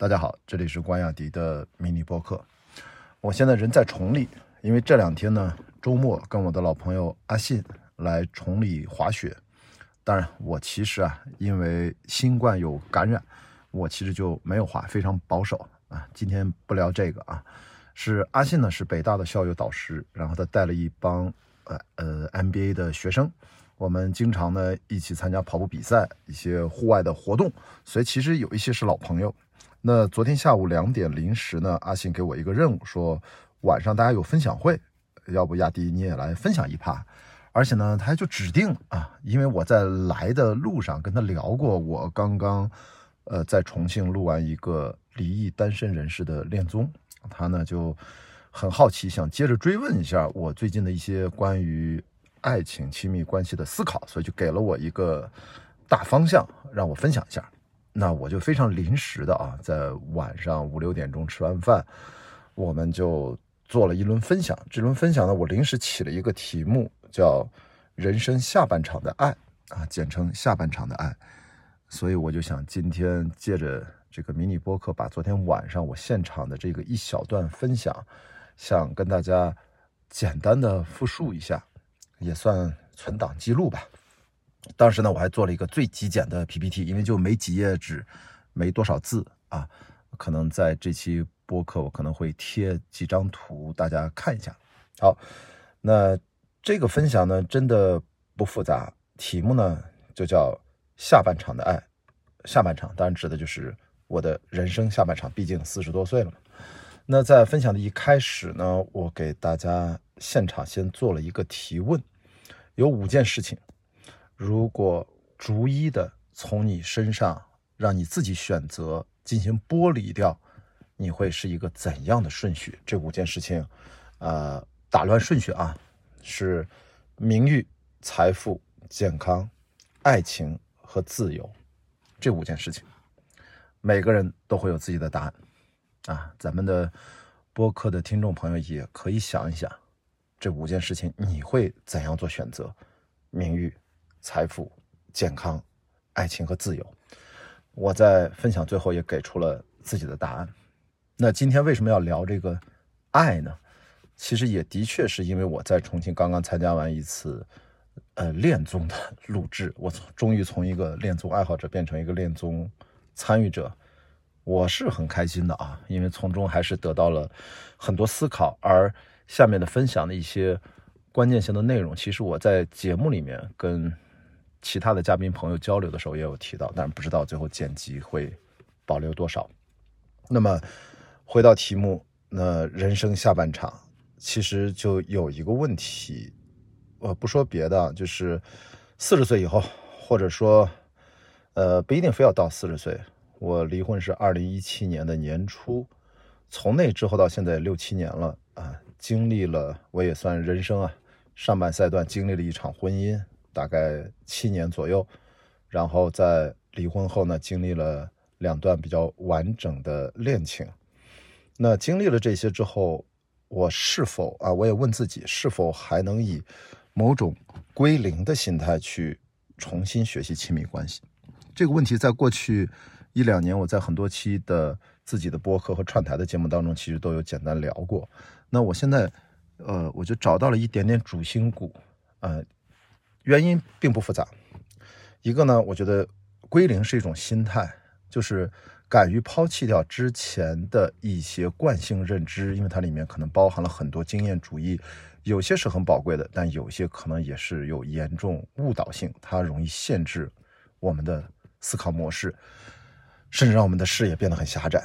大家好，这里是关雅迪的迷你播客。我现在人在崇礼，因为这两天呢，周末跟我的老朋友阿信来崇礼滑雪。当然，我其实啊，因为新冠有感染，我其实就没有滑，非常保守啊。今天不聊这个啊，是阿信呢是北大的校友导师，然后他带了一帮呃呃 MBA 的学生。我们经常呢一起参加跑步比赛，一些户外的活动，所以其实有一些是老朋友。那昨天下午两点临时呢，阿信给我一个任务，说晚上大家有分享会，要不亚迪你也来分享一趴。而且呢，他就指定啊，因为我在来的路上跟他聊过，我刚刚呃在重庆录完一个离异单身人士的恋综，他呢就很好奇，想接着追问一下我最近的一些关于。爱情亲密关系的思考，所以就给了我一个大方向，让我分享一下。那我就非常临时的啊，在晚上五六点钟吃完饭，我们就做了一轮分享。这轮分享呢，我临时起了一个题目，叫“人生下半场的爱”，啊，简称“下半场的爱”。所以我就想今天借着这个迷你播客，把昨天晚上我现场的这个一小段分享，想跟大家简单的复述一下。也算存档记录吧。当时呢，我还做了一个最极简的 PPT，因为就没几页纸，没多少字啊。可能在这期播客，我可能会贴几张图，大家看一下。好，那这个分享呢，真的不复杂。题目呢，就叫下半场的爱。下半场当然指的就是我的人生下半场，毕竟四十多岁了嘛。那在分享的一开始呢，我给大家现场先做了一个提问，有五件事情，如果逐一的从你身上让你自己选择进行剥离掉，你会是一个怎样的顺序？这五件事情，呃，打乱顺序啊，是名誉、财富、健康、爱情和自由，这五件事情，每个人都会有自己的答案。啊，咱们的播客的听众朋友也可以想一想，这五件事情你会怎样做选择？名誉、财富、健康、爱情和自由。我在分享最后也给出了自己的答案。那今天为什么要聊这个爱呢？其实也的确是因为我在重庆刚刚参加完一次呃恋综的录制，我从终于从一个恋综爱好者变成一个恋综参与者。我是很开心的啊，因为从中还是得到了很多思考。而下面的分享的一些关键性的内容，其实我在节目里面跟其他的嘉宾朋友交流的时候也有提到，但是不知道最后剪辑会保留多少。那么回到题目，那人生下半场其实就有一个问题，我不说别的，就是四十岁以后，或者说，呃，不一定非要到四十岁。我离婚是二零一七年的年初，从那之后到现在六七年了啊，经历了我也算人生啊上半赛段经历了一场婚姻，大概七年左右，然后在离婚后呢，经历了两段比较完整的恋情。那经历了这些之后，我是否啊，我也问自己，是否还能以某种归零的心态去重新学习亲密关系？这个问题在过去。一两年，我在很多期的自己的播客和串台的节目当中，其实都有简单聊过。那我现在，呃，我就找到了一点点主心骨，呃，原因并不复杂。一个呢，我觉得归零是一种心态，就是敢于抛弃掉之前的一些惯性认知，因为它里面可能包含了很多经验主义，有些是很宝贵的，但有些可能也是有严重误导性，它容易限制我们的思考模式。甚至让我们的视野变得很狭窄。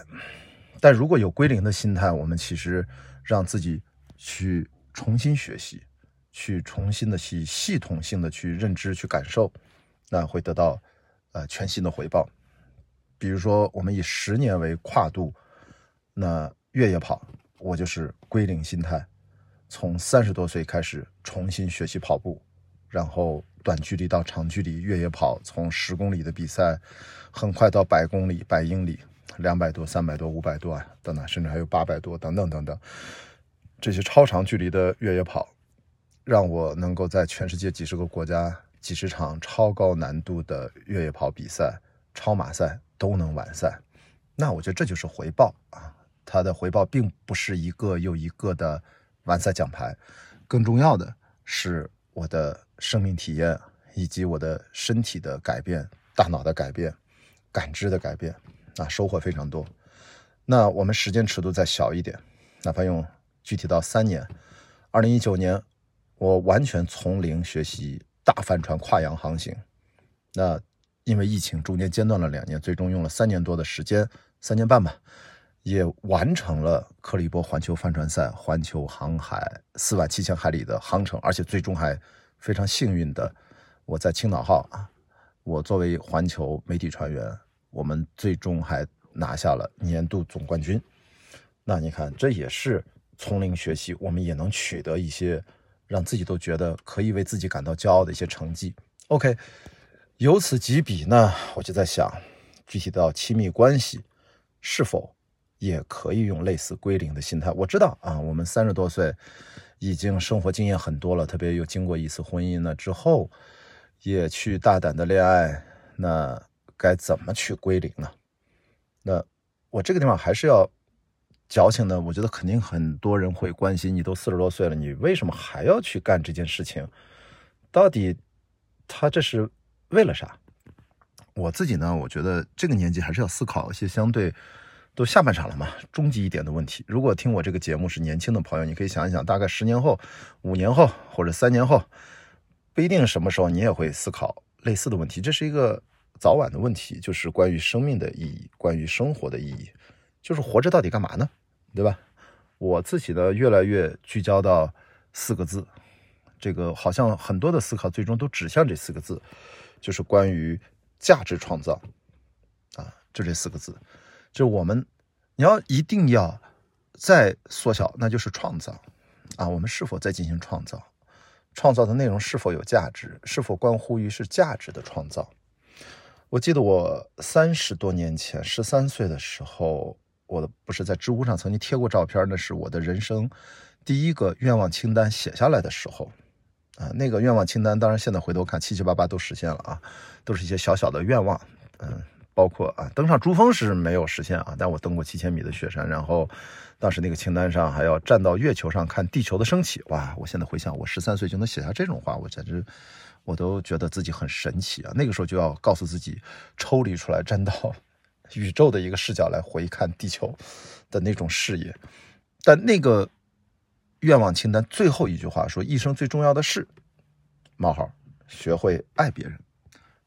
但如果有归零的心态，我们其实让自己去重新学习，去重新的去系统性的去认知、去感受，那会得到呃全新的回报。比如说，我们以十年为跨度，那越野跑，我就是归零心态，从三十多岁开始重新学习跑步，然后。短距离到长距离越野跑，从十公里的比赛，很快到百公里、百英里、两百多、三百多、五百多啊，等等，甚至还有八百多，等等等等。这些超长距离的越野跑，让我能够在全世界几十个国家、几十场超高难度的越野跑比赛、超马赛都能完赛。那我觉得这就是回报啊。它的回报并不是一个又一个的完赛奖牌，更重要的是我的生命体验以及我的身体的改变、大脑的改变、感知的改变啊，收获非常多。那我们时间尺度再小一点，哪怕用具体到三年，二零一九年，我完全从零学习大帆船跨洋航行。那因为疫情中间间断了两年，最终用了三年多的时间，三年半吧。也完成了克利伯环球帆船赛环球航海四万七千海里的航程，而且最终还非常幸运的，我在青岛号啊，我作为环球媒体船员，我们最终还拿下了年度总冠军。那你看，这也是从零学习，我们也能取得一些让自己都觉得可以为自己感到骄傲的一些成绩。OK，由此及彼呢，我就在想，具体到亲密关系是否？也可以用类似归零的心态。我知道啊，我们三十多岁，已经生活经验很多了，特别又经过一次婚姻了之后，也去大胆的恋爱，那该怎么去归零呢？那我这个地方还是要矫情的。我觉得肯定很多人会关心，你都四十多岁了，你为什么还要去干这件事情？到底他这是为了啥？我自己呢，我觉得这个年纪还是要思考一些相对。都下半场了嘛，终极一点的问题。如果听我这个节目是年轻的朋友，你可以想一想，大概十年后、五年后或者三年后，不一定什么时候你也会思考类似的问题。这是一个早晚的问题，就是关于生命的意义，关于生活的意义，就是活着到底干嘛呢？对吧？我自己呢，越来越聚焦到四个字，这个好像很多的思考最终都指向这四个字，就是关于价值创造啊，就这四个字。就我们，你要一定要再缩小，那就是创造啊！我们是否在进行创造？创造的内容是否有价值？是否关乎于是价值的创造？我记得我三十多年前，十三岁的时候，我的不是在知乎上曾经贴过照片，那是我的人生第一个愿望清单写下来的时候啊。那个愿望清单，当然现在回头看，七七八八都实现了啊，都是一些小小的愿望，嗯。包括啊，登上珠峰是没有实现啊，但我登过七千米的雪山，然后当时那个清单上还要站到月球上看地球的升起，哇！我现在回想，我十三岁就能写下这种话，我简直我都觉得自己很神奇啊。那个时候就要告诉自己，抽离出来，站到宇宙的一个视角来回看地球的那种视野。但那个愿望清单最后一句话说：“一生最重要的事：冒号，学会爱别人。”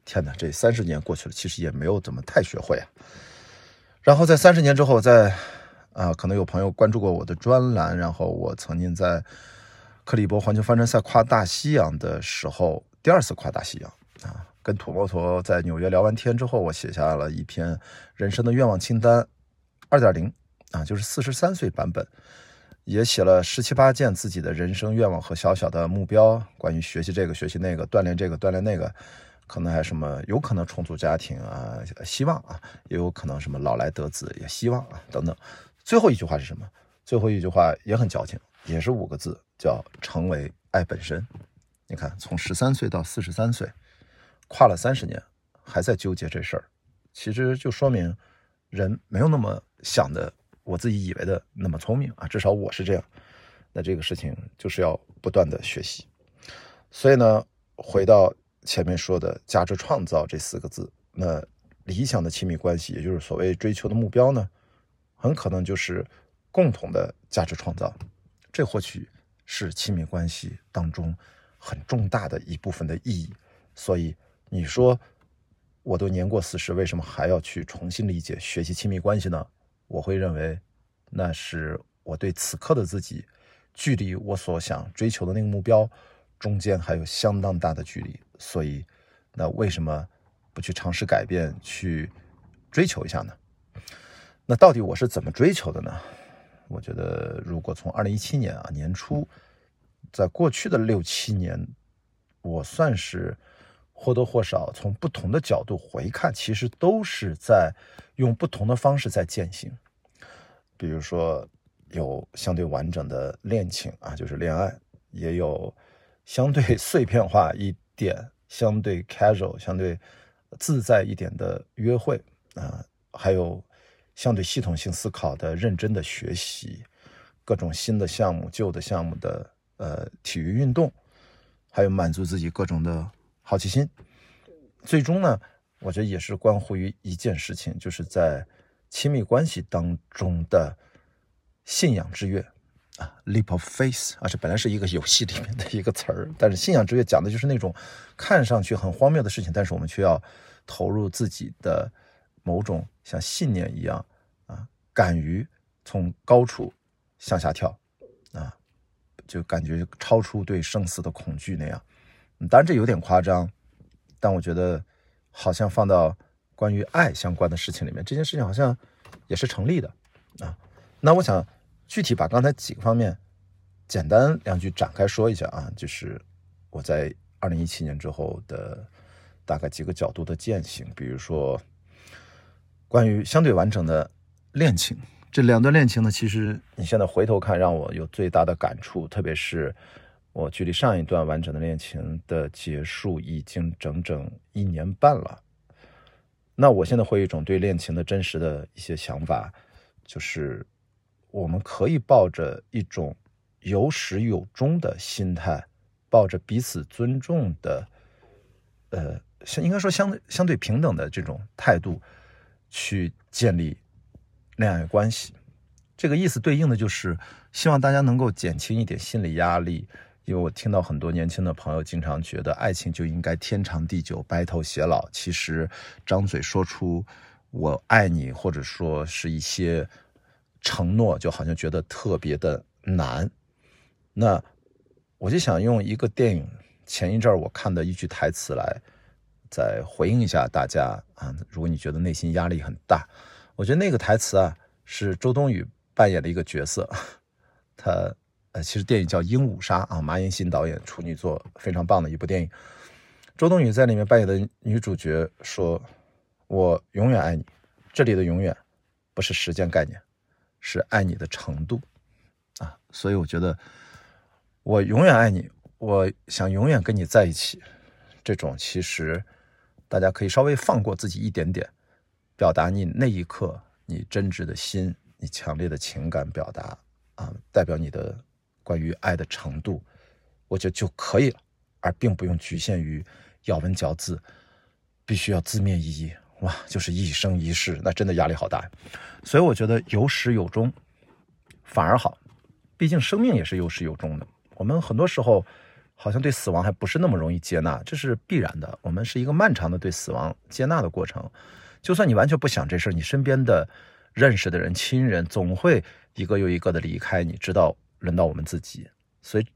天哪，这三十年过去了，其实也没有怎么太学会啊。然后在三十年之后，在啊，可能有朋友关注过我的专栏，然后我曾经在克利伯环球帆船赛跨大西洋的时候，第二次跨大西洋啊，跟土摩托在纽约聊完天之后，我写下了一篇人生的愿望清单二点零啊，就是四十三岁版本，也写了十七八件自己的人生愿望和小小的目标，关于学习这个学习那个，锻炼这个锻炼那个。可能还什么，有可能重组家庭啊，希望啊，也有可能什么老来得子，也希望啊，等等。最后一句话是什么？最后一句话也很矫情，也是五个字，叫成为爱本身。你看，从十三岁到四十三岁，跨了三十年，还在纠结这事儿，其实就说明人没有那么想的，我自己以为的那么聪明啊，至少我是这样。那这个事情就是要不断的学习。所以呢，回到。前面说的价值创造这四个字，那理想的亲密关系，也就是所谓追求的目标呢，很可能就是共同的价值创造。这或许是亲密关系当中很重大的一部分的意义。所以你说我都年过四十，为什么还要去重新理解学习亲密关系呢？我会认为，那是我对此刻的自己，距离我所想追求的那个目标。中间还有相当大的距离，所以，那为什么不去尝试改变，去追求一下呢？那到底我是怎么追求的呢？我觉得，如果从二零一七年啊年初，在过去的六七年，我算是或多或少从不同的角度回看，其实都是在用不同的方式在践行。比如说，有相对完整的恋情啊，就是恋爱，也有。相对碎片化一点，相对 casual、相对自在一点的约会啊，还有相对系统性思考的认真的学习各种新的项目、旧的项目的呃体育运动，还有满足自己各种的好奇心。最终呢，我觉得也是关乎于一件事情，就是在亲密关系当中的信仰之跃。啊，leap of faith 啊，这本来是一个游戏里面的一个词儿，但是信仰之跃讲的就是那种看上去很荒谬的事情，但是我们却要投入自己的某种像信念一样啊，敢于从高处向下跳啊，就感觉超出对生死的恐惧那样。当然这有点夸张，但我觉得好像放到关于爱相关的事情里面，这件事情好像也是成立的啊。那我想。具体把刚才几个方面简单两句展开说一下啊，就是我在二零一七年之后的大概几个角度的践行，比如说关于相对完整的恋情，这两段恋情呢，其实你现在回头看，让我有最大的感触，特别是我距离上一段完整的恋情的结束已经整整一年半了，那我现在会有一种对恋情的真实的一些想法，就是。我们可以抱着一种有始有终的心态，抱着彼此尊重的，呃，相应该说相相对平等的这种态度，去建立恋爱关系。这个意思对应的就是希望大家能够减轻一点心理压力，因为我听到很多年轻的朋友经常觉得爱情就应该天长地久、白头偕老。其实张嘴说出“我爱你”或者说是一些。承诺就好像觉得特别的难，那我就想用一个电影前一阵儿我看的一句台词来再回应一下大家啊。如果你觉得内心压力很大，我觉得那个台词啊是周冬雨扮演的一个角色，他呃其实电影叫《鹦鹉杀》啊，马岩新导演处女作，非常棒的一部电影。周冬雨在里面扮演的女主角说：“我永远爱你。”这里的“永远”不是时间概念。是爱你的程度，啊，所以我觉得我永远爱你，我想永远跟你在一起。这种其实大家可以稍微放过自己一点点，表达你那一刻你真挚的心，你强烈的情感表达啊，代表你的关于爱的程度，我觉得就可以了，而并不用局限于咬文嚼字，必须要字面意义。哇，就是一生一世，那真的压力好大呀。所以我觉得有始有终反而好，毕竟生命也是有始有终的。我们很多时候好像对死亡还不是那么容易接纳，这是必然的。我们是一个漫长的对死亡接纳的过程。就算你完全不想这事，你身边的认识的人、亲人总会一个又一个的离开，你知道，轮到我们自己。所以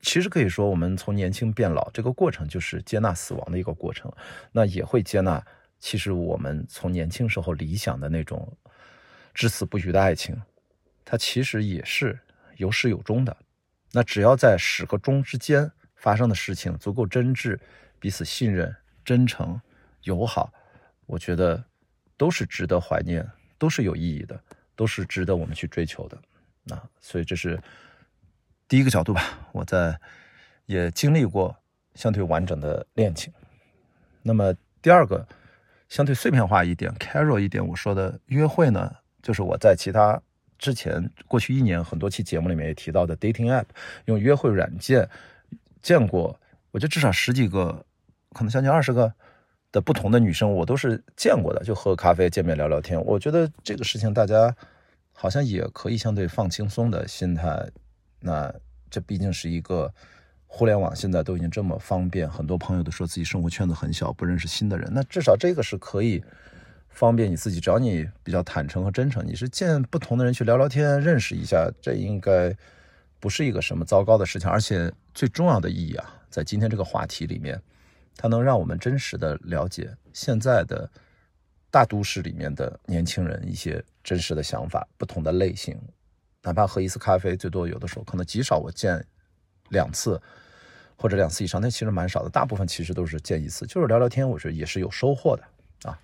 其实可以说，我们从年轻变老这个过程就是接纳死亡的一个过程，那也会接纳。其实我们从年轻时候理想的那种至死不渝的爱情，它其实也是有始有终的。那只要在始和终之间发生的事情足够真挚、彼此信任、真诚、友好，我觉得都是值得怀念，都是有意义的，都是值得我们去追求的。啊所以这是第一个角度吧。我在也经历过相对完整的恋情。那么第二个。相对碎片化一点，casual 一点，我说的约会呢，就是我在其他之前过去一年很多期节目里面也提到的 dating app，用约会软件见过，我觉得至少十几个，可能将近二十个的不同的女生，我都是见过的，就喝咖啡、见面聊聊天。我觉得这个事情大家好像也可以相对放轻松的心态，那这毕竟是一个。互联网现在都已经这么方便，很多朋友都说自己生活圈子很小，不认识新的人。那至少这个是可以方便你自己，只要你比较坦诚和真诚，你是见不同的人去聊聊天，认识一下，这应该不是一个什么糟糕的事情。而且最重要的意义啊，在今天这个话题里面，它能让我们真实的了解现在的大都市里面的年轻人一些真实的想法，不同的类型。哪怕喝一次咖啡，最多有的时候可能极少我见。两次或者两次以上，那其实蛮少的。大部分其实都是见一次，就是聊聊天，我觉得也是有收获的啊。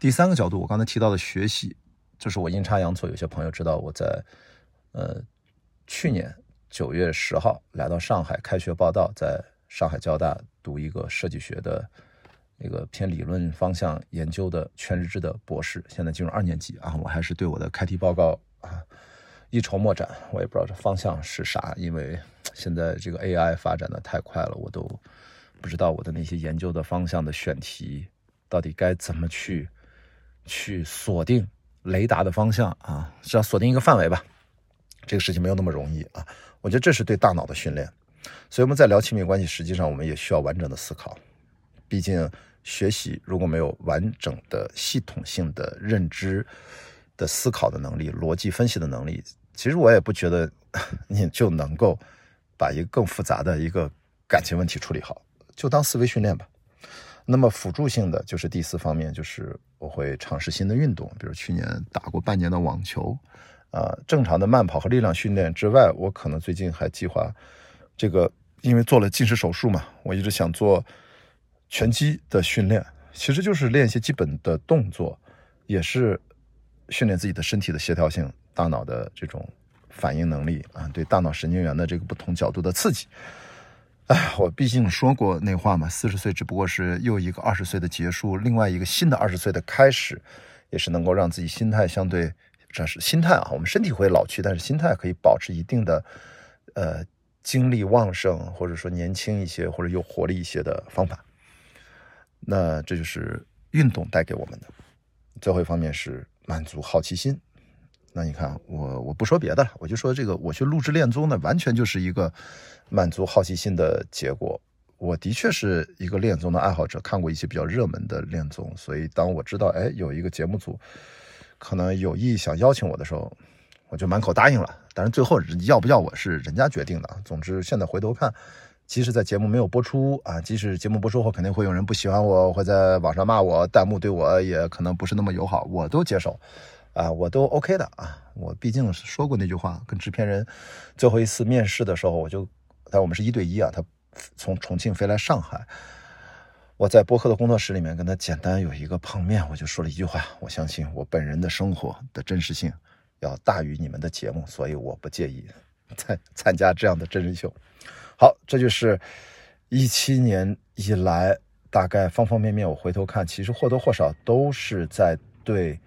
第三个角度，我刚才提到的学习，就是我阴差阳错，有些朋友知道我在呃去年九月十号来到上海开学报道，在上海交大读一个设计学的那个偏理论方向研究的全日制的博士，现在进入二年级啊，我还是对我的开题报告啊一筹莫展，我也不知道这方向是啥，因为现在这个 AI 发展的太快了，我都不知道我的那些研究的方向的选题到底该怎么去去锁定雷达的方向啊，只要锁定一个范围吧，这个事情没有那么容易啊，我觉得这是对大脑的训练，所以我们在聊亲密关系，实际上我们也需要完整的思考，毕竟。学习如果没有完整的系统性的认知的思考的能力、逻辑分析的能力，其实我也不觉得你就能够把一个更复杂的一个感情问题处理好，就当思维训练吧。那么辅助性的就是第四方面，就是我会尝试新的运动，比如去年打过半年的网球，啊，正常的慢跑和力量训练之外，我可能最近还计划这个，因为做了近视手术嘛，我一直想做。拳击的训练其实就是练一些基本的动作，也是训练自己的身体的协调性、大脑的这种反应能力啊，对大脑神经元的这个不同角度的刺激。哎，我毕竟说过那话嘛，四十岁只不过是又一个二十岁的结束，另外一个新的二十岁的开始，也是能够让自己心态相对，这是心态啊。我们身体会老去，但是心态可以保持一定的呃精力旺盛，或者说年轻一些，或者有活力一些的方法。那这就是运动带给我们的。最后一方面是满足好奇心。那你看，我我不说别的了，我就说这个，我去录制恋综呢，完全就是一个满足好奇心的结果。我的确是一个恋综的爱好者，看过一些比较热门的恋综，所以当我知道，哎，有一个节目组可能有意想邀请我的时候，我就满口答应了。但是最后要不要我是人家决定的。总之，现在回头看。即使在节目没有播出啊，即使节目播出后肯定会有人不喜欢我，会在网上骂我，弹幕对我也可能不是那么友好，我都接受，啊，我都 OK 的啊。我毕竟说过那句话，跟制片人最后一次面试的时候，我就，但我们是一对一啊，他从重庆飞来上海，我在播客的工作室里面跟他简单有一个碰面，我就说了一句话，我相信我本人的生活的真实性要大于你们的节目，所以我不介意参参加这样的真人秀。好，这就是一七年以来大概方方面面。我回头看，其实或多或少都是在对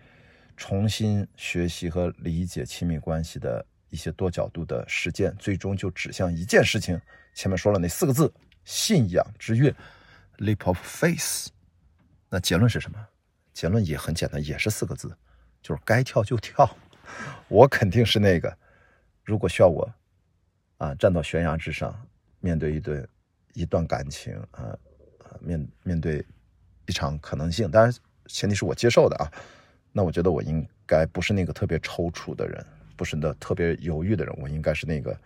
重新学习和理解亲密关系的一些多角度的实践，最终就指向一件事情。前面说了那四个字：信仰之跃 （leap of faith）。那结论是什么？结论也很简单，也是四个字，就是该跳就跳。我肯定是那个，如果需要我啊，站到悬崖之上。面对一对一段感情啊，面面对一场可能性，当然前提是我接受的啊。那我觉得我应该不是那个特别踌躇的人，不是那特别犹豫的人，我应该是那个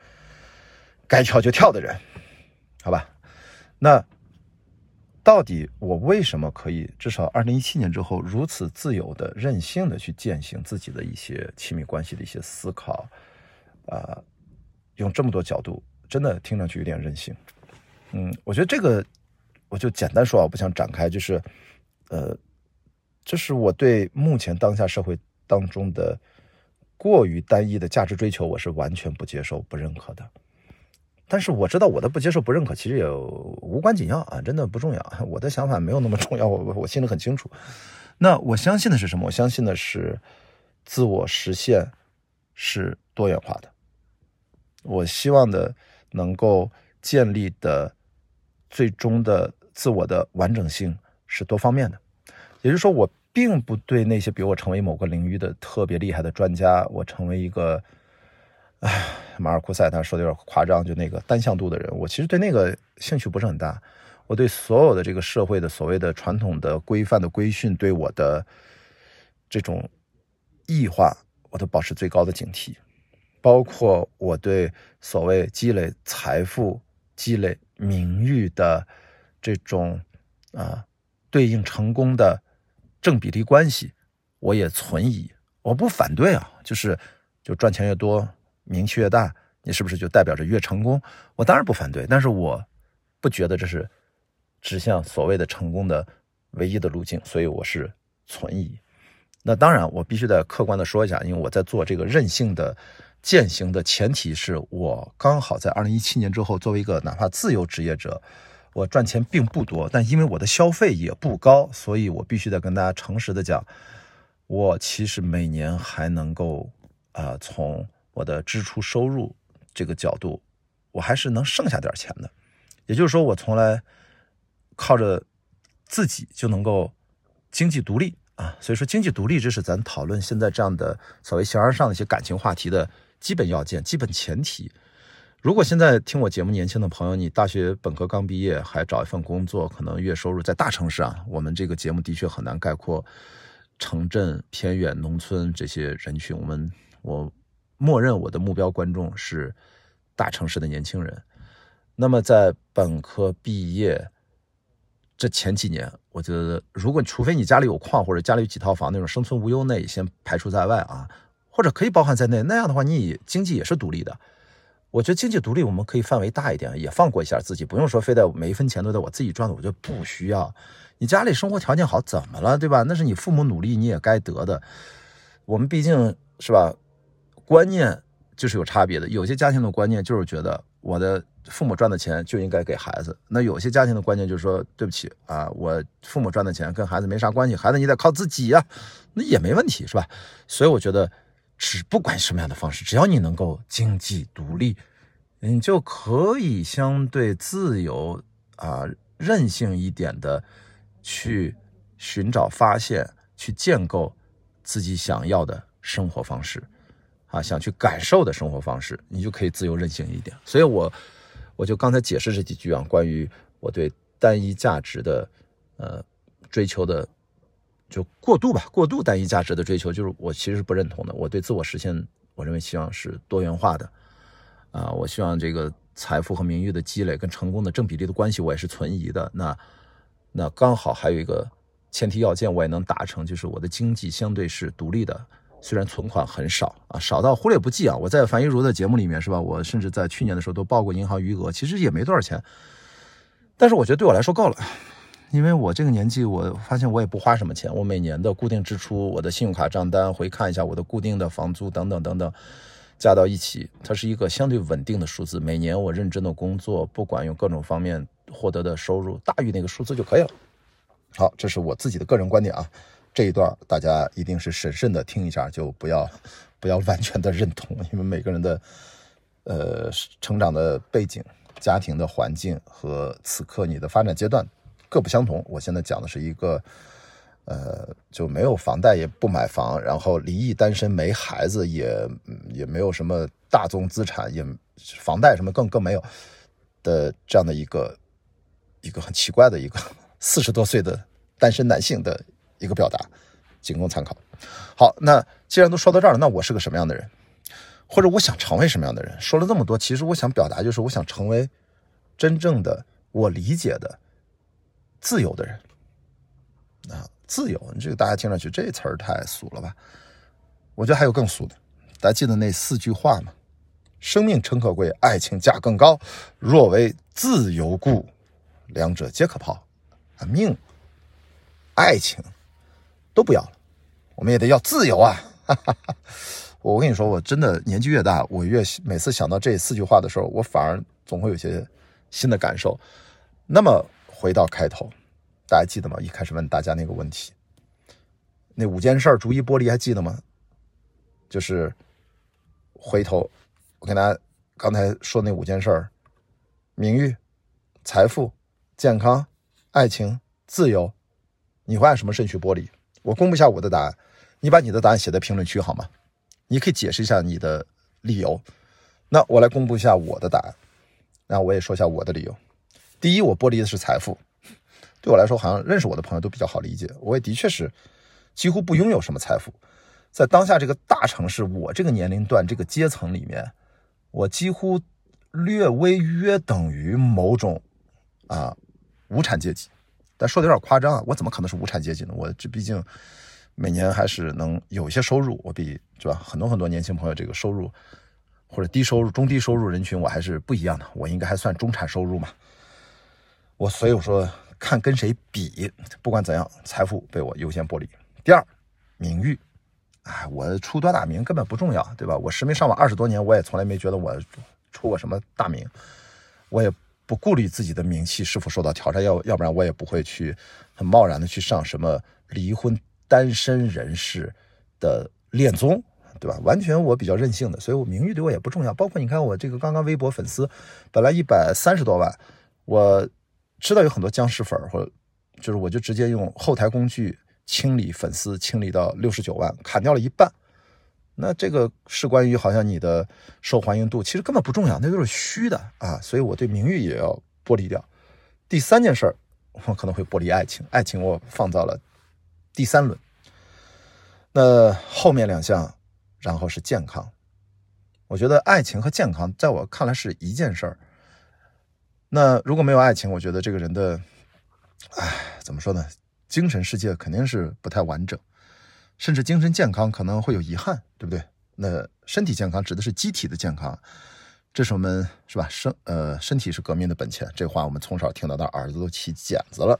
该跳就跳的人，好吧？那到底我为什么可以至少二零一七年之后如此自由的、任性的去践行自己的一些亲密关系的一些思考啊？用这么多角度。真的听上去有点任性，嗯，我觉得这个我就简单说啊，我不想展开，就是，呃，这是我对目前当下社会当中的过于单一的价值追求，我是完全不接受、不认可的。但是我知道我的不接受、不认可其实也无关紧要啊，真的不重要。我的想法没有那么重要，我我心里很清楚。那我相信的是什么？我相信的是自我实现是多元化的。我希望的。能够建立的最终的自我的完整性是多方面的，也就是说，我并不对那些比我成为某个领域的特别厉害的专家，我成为一个，唉，马尔库塞他说的有点夸张，就那个单向度的人，我其实对那个兴趣不是很大。我对所有的这个社会的所谓的传统的规范的规训，对我的这种异化，我都保持最高的警惕。包括我对所谓积累财富、积累名誉的这种啊对应成功的正比例关系，我也存疑。我不反对啊，就是就赚钱越多，名气越大，你是不是就代表着越成功？我当然不反对，但是我不觉得这是指向所谓的成功的唯一的路径，所以我是存疑。那当然，我必须得客观的说一下，因为我在做这个任性的。践行的前提是我刚好在二零一七年之后，作为一个哪怕自由职业者，我赚钱并不多，但因为我的消费也不高，所以我必须得跟大家诚实的讲，我其实每年还能够啊，从我的支出收入这个角度，我还是能剩下点钱的。也就是说，我从来靠着自己就能够经济独立啊。所以说，经济独立这是咱讨论现在这样的所谓形而上的一些感情话题的基本要件、基本前提。如果现在听我节目年轻的朋友，你大学本科刚毕业，还找一份工作，可能月收入在大城市啊，我们这个节目的确很难概括城镇、偏远、农村这些人群。我们我默认我的目标观众是大城市的年轻人。那么在本科毕业这前几年，我觉得，如果除非你家里有矿或者家里有几套房那种生存无忧，那先排除在外啊，或者可以包含在内。那样的话，你经济也是独立的。我觉得经济独立，我们可以范围大一点，也放过一下自己，不用说非得每一分钱都得我自己赚的。我觉得不需要。你家里生活条件好，怎么了，对吧？那是你父母努力，你也该得的。我们毕竟是吧，观念就是有差别的。有些家庭的观念就是觉得我的父母赚的钱就应该给孩子，那有些家庭的观念就是说，对不起啊，我父母赚的钱跟孩子没啥关系，孩子你得靠自己呀，那也没问题，是吧？所以我觉得。只不管什么样的方式，只要你能够经济独立，你就可以相对自由啊，任性一点的去寻找、发现、去建构自己想要的生活方式啊，想去感受的生活方式，你就可以自由任性一点。所以，我我就刚才解释这几句啊，关于我对单一价值的呃追求的。就过度吧，过度单一价值的追求，就是我其实是不认同的。我对自我实现，我认为希望是多元化的，啊，我希望这个财富和名誉的积累跟成功的正比例的关系，我也是存疑的。那那刚好还有一个前提要件，我也能达成，就是我的经济相对是独立的，虽然存款很少啊，少到忽略不计啊。我在樊一茹的节目里面是吧，我甚至在去年的时候都报过银行余额，其实也没多少钱，但是我觉得对我来说够了。因为我这个年纪，我发现我也不花什么钱。我每年的固定支出，我的信用卡账单回看一下，我的固定的房租等等等等，加到一起，它是一个相对稳定的数字。每年我认真的工作，不管用各种方面获得的收入大于那个数字就可以了。好，这是我自己的个人观点啊。这一段大家一定是审慎的听一下，就不要不要完全的认同，因为每个人的呃成长的背景、家庭的环境和此刻你的发展阶段。各不相同。我现在讲的是一个，呃，就没有房贷，也不买房，然后离异单身，没孩子，也也没有什么大宗资产，也房贷什么更更没有的这样的一个一个很奇怪的一个四十多岁的单身男性的一个表达，仅供参考。好，那既然都说到这儿了，那我是个什么样的人，或者我想成为什么样的人？说了这么多，其实我想表达就是，我想成为真正的我理解的。自由的人啊，自由，这个大家听上去这词儿太俗了吧？我觉得还有更俗的，大家记得那四句话吗？生命诚可贵，爱情价更高。若为自由故，两者皆可抛。啊，命、爱情都不要了，我们也得要自由啊！哈哈哈。我跟你说，我真的年纪越大，我越每次想到这四句话的时候，我反而总会有些新的感受。那么。回到开头，大家记得吗？一开始问大家那个问题，那五件事逐一剥离，还记得吗？就是回头，我跟大家刚才说那五件事：名誉、财富、健康、爱情、自由。你会按什么顺序剥离？我公布一下我的答案，你把你的答案写在评论区好吗？你可以解释一下你的理由。那我来公布一下我的答案，然后我也说一下我的理由。第一，我剥离的是财富。对我来说，好像认识我的朋友都比较好理解。我也的确是几乎不拥有什么财富。在当下这个大城市，我这个年龄段、这个阶层里面，我几乎略微约等于某种啊无产阶级。但说的有点夸张啊，我怎么可能是无产阶级呢？我这毕竟每年还是能有一些收入，我比是吧很多很多年轻朋友这个收入或者低收入、中低收入人群，我还是不一样的。我应该还算中产收入嘛。我所以我说看跟谁比，不管怎样，财富被我优先剥离。第二，名誉，哎，我出多大名根本不重要，对吧？我实名上网二十多年，我也从来没觉得我出过什么大名，我也不顾虑自己的名气是否受到挑战，要要不然我也不会去很贸然的去上什么离婚单身人士的恋综，对吧？完全我比较任性的，所以我名誉对我也不重要。包括你看我这个刚刚微博粉丝本来一百三十多万，我知道有很多僵尸粉或者就是我就直接用后台工具清理粉丝，清理到六十九万，砍掉了一半。那这个是关于好像你的受欢迎度，其实根本不重要，那都是虚的啊。所以我对名誉也要剥离掉。第三件事儿，我可能会剥离爱情，爱情我放到了第三轮。那后面两项，然后是健康。我觉得爱情和健康在我看来是一件事儿。那如果没有爱情，我觉得这个人的，唉，怎么说呢？精神世界肯定是不太完整。甚至精神健康可能会有遗憾，对不对？那身体健康指的是机体的健康，这是我们是吧？身呃，身体是革命的本钱，这话我们从小听到大，耳朵都起茧子了。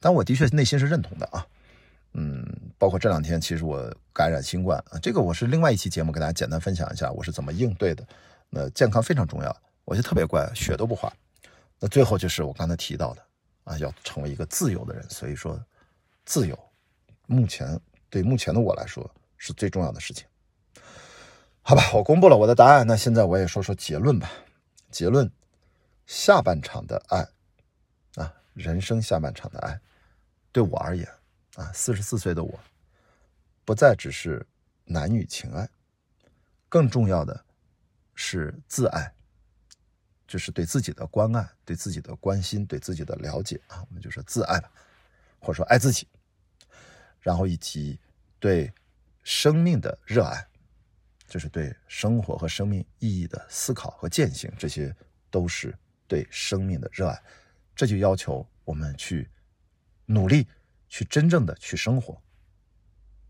但我的确内心是认同的啊，嗯，包括这两天其实我感染新冠啊，这个我是另外一期节目给大家简单分享一下我是怎么应对的。那健康非常重要，我就特别乖，血都不化。那最后就是我刚才提到的啊，要成为一个自由的人。所以说，自由目前。对目前的我来说是最重要的事情，好吧，我公布了我的答案，那现在我也说说结论吧。结论：下半场的爱啊，人生下半场的爱，对我而言啊，四十四岁的我，不再只是男女情爱，更重要的是自爱，就是对自己的关爱、对自己的关心、对自己的了解啊，我们就说自爱吧，或者说爱自己。然后以及对生命的热爱，就是对生活和生命意义的思考和践行，这些都是对生命的热爱。这就要求我们去努力，去真正的去生活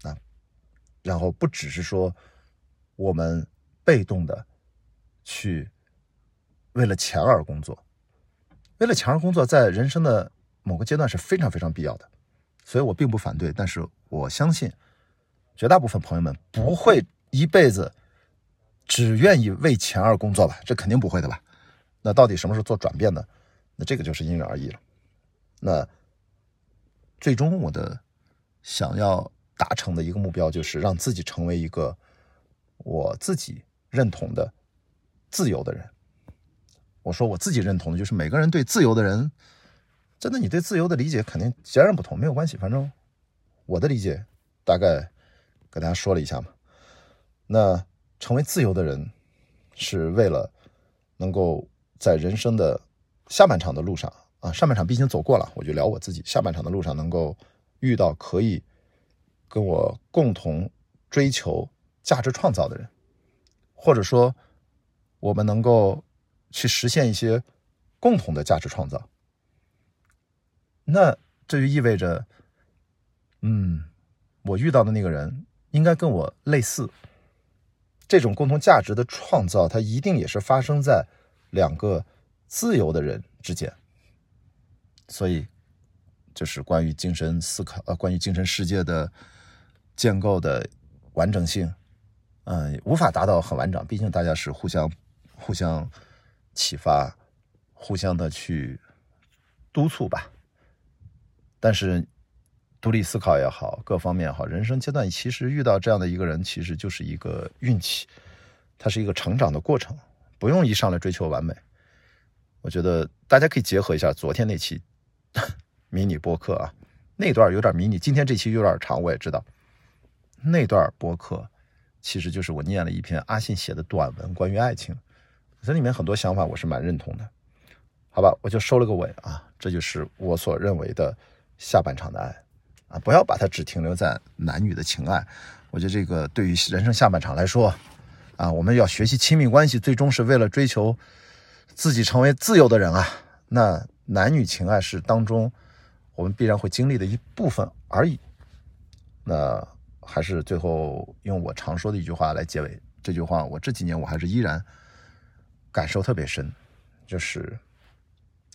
啊。然后不只是说我们被动的去为了钱而工作，为了钱而工作，在人生的某个阶段是非常非常必要的。所以我并不反对，但是我相信，绝大部分朋友们不会一辈子只愿意为钱而工作吧？这肯定不会的吧？那到底什么时候做转变呢？那这个就是因人而异了。那最终我的想要达成的一个目标，就是让自己成为一个我自己认同的自由的人。我说我自己认同的，就是每个人对自由的人。真的，你对自由的理解肯定截然不同，没有关系。反正我的理解大概跟大家说了一下嘛。那成为自由的人，是为了能够在人生的下半场的路上啊，上半场毕竟走过了，我就聊我自己。下半场的路上能够遇到可以跟我共同追求价值创造的人，或者说我们能够去实现一些共同的价值创造。那这就意味着，嗯，我遇到的那个人应该跟我类似。这种共同价值的创造，它一定也是发生在两个自由的人之间。所以，就是关于精神思考，呃，关于精神世界的建构的完整性，嗯，无法达到很完整。毕竟大家是互相、互相启发，互相的去督促吧。但是，独立思考也好，各方面也好，人生阶段其实遇到这样的一个人，其实就是一个运气，它是一个成长的过程，不用一上来追求完美。我觉得大家可以结合一下昨天那期 迷你播客啊，那段有点迷你，今天这期有点长，我也知道。那段播客其实就是我念了一篇阿信写的短文，关于爱情，这里面很多想法我是蛮认同的。好吧，我就收了个尾啊，这就是我所认为的。下半场的爱，啊，不要把它只停留在男女的情爱。我觉得这个对于人生下半场来说，啊，我们要学习亲密关系，最终是为了追求自己成为自由的人啊。那男女情爱是当中我们必然会经历的一部分而已。那还是最后用我常说的一句话来结尾。这句话我这几年我还是依然感受特别深，就是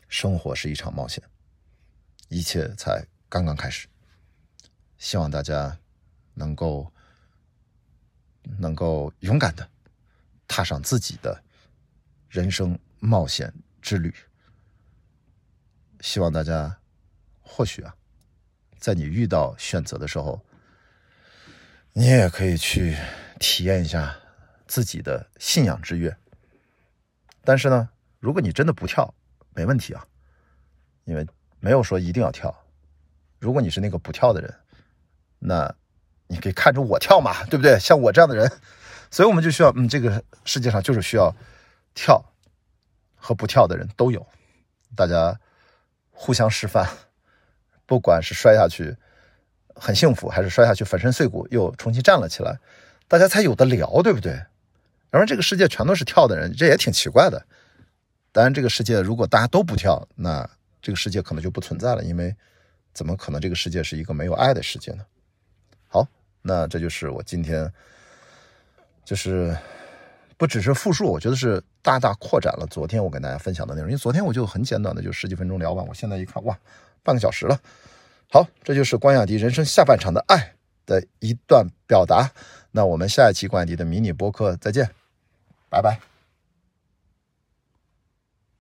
生活是一场冒险。一切才刚刚开始，希望大家能够能够勇敢的踏上自己的人生冒险之旅，希望大家或许啊，在你遇到选择的时候，你也可以去体验一下自己的信仰之跃。但是呢，如果你真的不跳，没问题啊，因为没有说一定要跳。如果你是那个不跳的人，那你可以看着我跳嘛，对不对？像我这样的人，所以我们就需要，嗯，这个世界上就是需要跳和不跳的人都有，大家互相示范，不管是摔下去很幸福，还是摔下去粉身碎骨又重新站了起来，大家才有的聊，对不对？要不然这个世界全都是跳的人，这也挺奇怪的。当然，这个世界如果大家都不跳，那这个世界可能就不存在了，因为怎么可能这个世界是一个没有爱的世界呢？好，那这就是我今天，就是不只是复述，我觉得是大大扩展了昨天我跟大家分享的内容。因为昨天我就很简短的就十几分钟聊完，我现在一看，哇，半个小时了。好，这就是关雅迪人生下半场的爱的一段表达。那我们下一期关雅迪的迷你播客再见。拜拜。